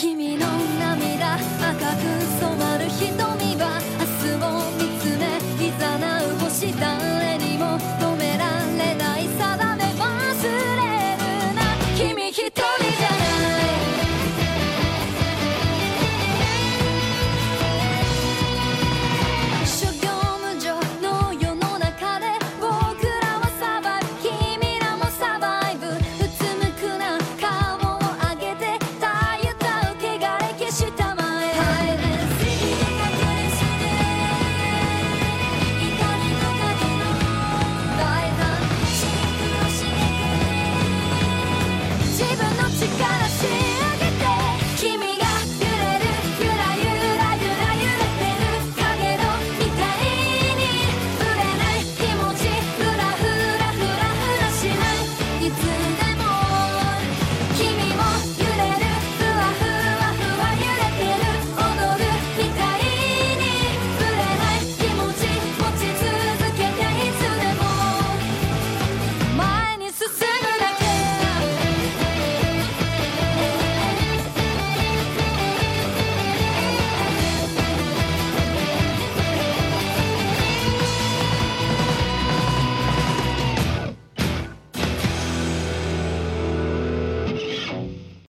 君の涙赤く